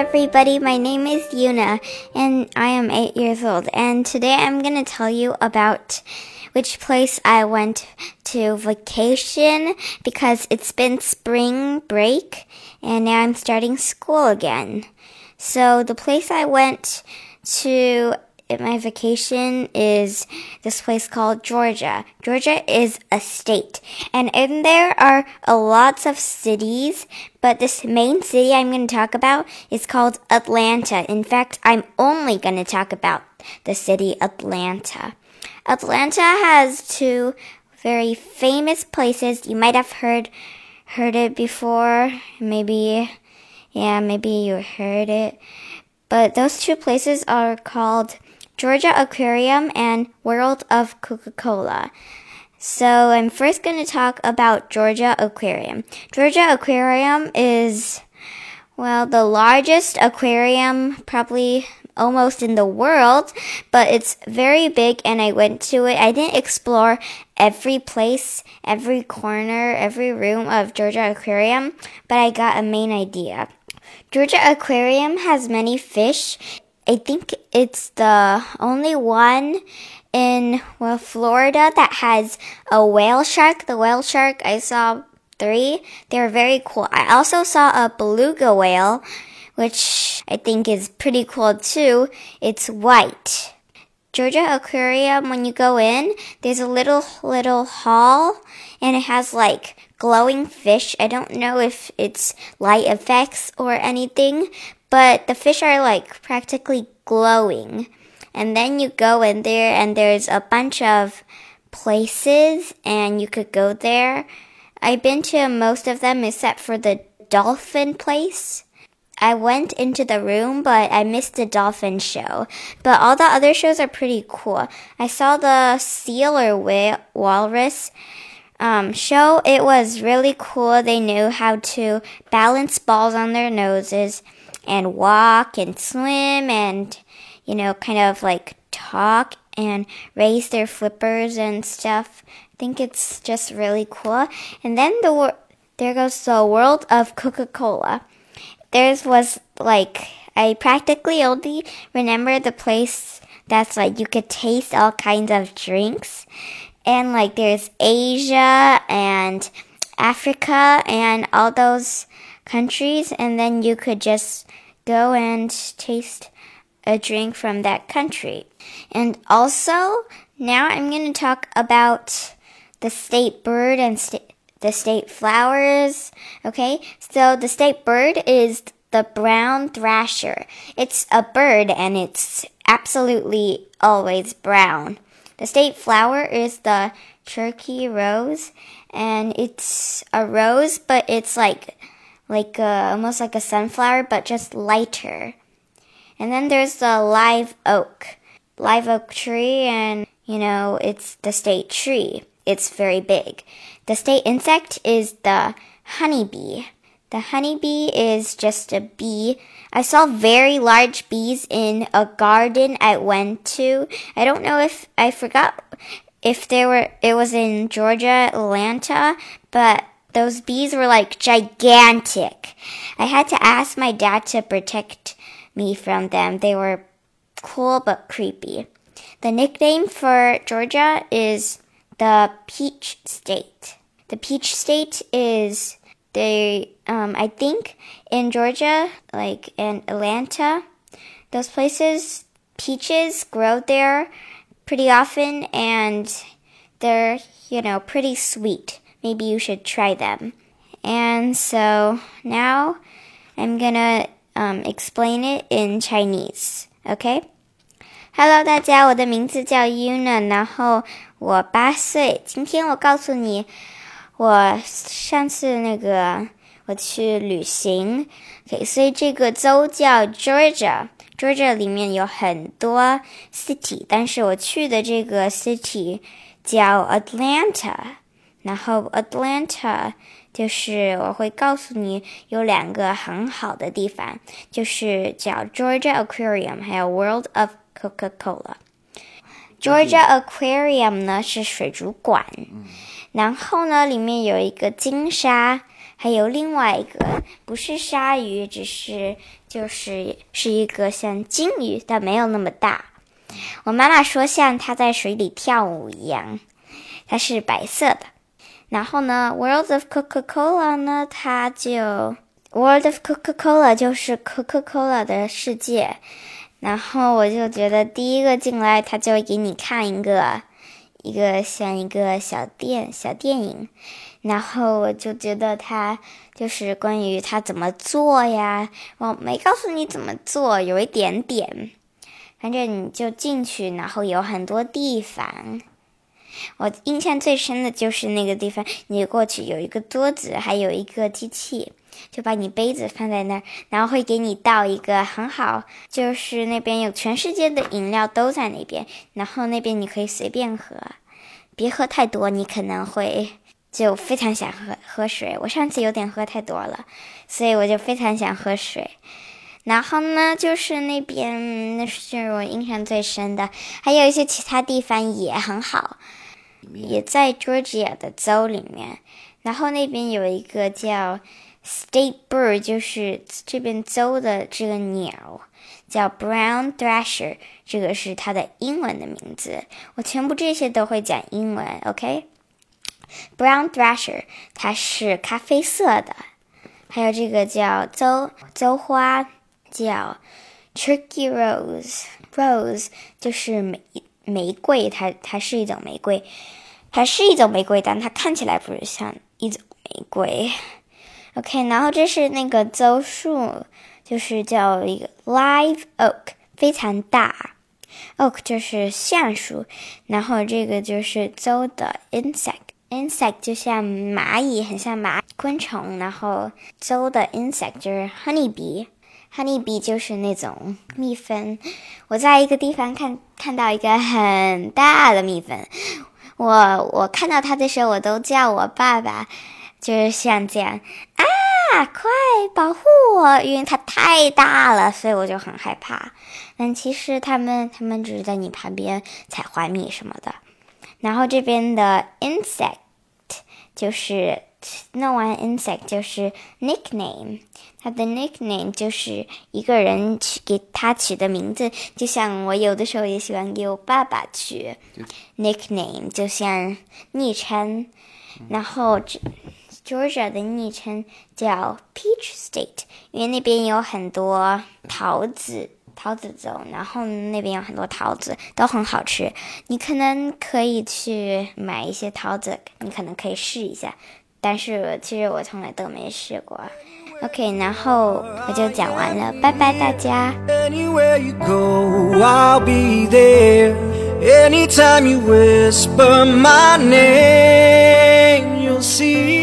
everybody. My name is Yuna, and I am eight years old. And today I'm going to tell you about which place I went to vacation because it's been spring break and now I'm starting school again. So the place I went to my vacation is this place called Georgia. Georgia is a state, and in there are a lots of cities, but this main city I'm going to talk about is called Atlanta. In fact, I'm only going to talk about the city Atlanta. Atlanta has two very famous places. You might have heard heard it before. Maybe yeah, maybe you heard it. But those two places are called Georgia Aquarium and World of Coca-Cola. So I'm first going to talk about Georgia Aquarium. Georgia Aquarium is well, the largest aquarium probably almost in the world, but it's very big and I went to it. I didn't explore every place, every corner, every room of Georgia Aquarium, but I got a main idea. Georgia Aquarium has many fish. I think it's the only one in well Florida that has a whale shark. The whale shark I saw three. They're very cool. I also saw a beluga whale, which I think is pretty cool too. It's white. Georgia Aquarium, when you go in, there's a little, little hall and it has like glowing fish. I don't know if it's light effects or anything, but the fish are like practically glowing. And then you go in there and there's a bunch of places and you could go there. I've been to most of them except for the dolphin place. I went into the room, but I missed the dolphin show. But all the other shows are pretty cool. I saw the seal or walrus um, show. It was really cool. They knew how to balance balls on their noses and walk and swim and, you know, kind of like talk and raise their flippers and stuff. I think it's just really cool. And then the there goes the world of Coca-Cola theirs was like I practically only remember the place that's like you could taste all kinds of drinks. And like there's Asia and Africa and all those countries and then you could just go and taste a drink from that country. And also, now I'm going to talk about the state bird and state the state flowers. Okay, so the state bird is the brown thrasher. It's a bird and it's absolutely always brown. The state flower is the turkey rose and it's a rose but it's like like a, almost like a sunflower but just lighter. And then there's the live oak. Live oak tree and you know, it's the state tree. It's very big. The state insect is the honeybee. The honeybee is just a bee. I saw very large bees in a garden I went to. I don't know if I forgot if there were it was in Georgia, Atlanta, but those bees were like gigantic. I had to ask my dad to protect me from them. They were cool but creepy. The nickname for Georgia is the Peach State. The Peach State is they um, I think in Georgia, like in Atlanta, those places, peaches grow there pretty often and they're, you know, pretty sweet Maybe you should try them. And so now I'm gonna um, explain it in Chinese. Okay? Hello，大家，我的名字叫 Yuna，然后我八岁。今天我告诉你。我上次那个我去旅行，OK，所以这个州叫 Georgia，Georgia 里面有很多 city，但是我去的这个 city 叫 Atlanta， 然后 Atlanta 就是我会告诉你有两个很好的地方，就是叫 Georgia Aquarium，还有 World of Coca-Cola。Georgia Aquarium 呢是水族馆。然后呢，里面有一个金鲨，还有另外一个不是鲨鱼，只是就是是一个像金鱼，但没有那么大。我妈妈说像它在水里跳舞一样，它是白色的。然后呢，World of Coca-Cola 呢，它就 World of Coca-Cola 就是 Coca-Cola 的世界。然后我就觉得第一个进来，他就给你看一个一个像一个小电小电影。然后我就觉得他就是关于他怎么做呀，我没告诉你怎么做，有一点点。反正你就进去，然后有很多地方。我印象最深的就是那个地方，你过去有一个桌子，还有一个机器，就把你杯子放在那儿，然后会给你倒一个很好，就是那边有全世界的饮料都在那边，然后那边你可以随便喝，别喝太多，你可能会就非常想喝喝水。我上次有点喝太多了，所以我就非常想喝水。然后呢，就是那边那是我印象最深的，还有一些其他地方也很好，也在 Georgia 的州里面。然后那边有一个叫 State Bird，就是这边州的这个鸟叫 Brown Thrasher，这个是它的英文的名字。我全部这些都会讲英文，OK？Brown Thrasher，它是咖啡色的。还有这个叫邹邹花。叫 Turkey Rose，Rose 就是玫玫瑰，它它是一种玫瑰，它是一种玫瑰，但它看起来不是像一种玫瑰。OK，然后这是那个邹树，就是叫一个 Live Oak，非常大。Oak 就是橡树，然后这个就是邹的 insect，insect 就像蚂蚁，很像蚂昆虫，然后邹的 insect 就是 honeybee。Honey bee 就是那种蜜蜂。我在一个地方看看到一个很大的蜜蜂，我我看到它的时候，我都叫我爸爸，就是像这样啊，快保护我，因为它太大了，所以我就很害怕。但其实他们他们只是在你旁边采花蜜什么的。然后这边的 insect 就是弄完 insect 就是 nickname。他的 nickname 就是一个人取给他取的名字，就像我有的时候也喜欢给我爸爸取 nickname，就像昵称。然后 Georgia 的昵称叫 Peach State，因为那边有很多桃子，桃子走，然后那边有很多桃子都很好吃。你可能可以去买一些桃子，你可能可以试一下，但是其实我从来都没试过。OK，然后我就讲完了，拜拜大家。Anywhere you go, I'll be there. Anytime you whisper my name, you'll see.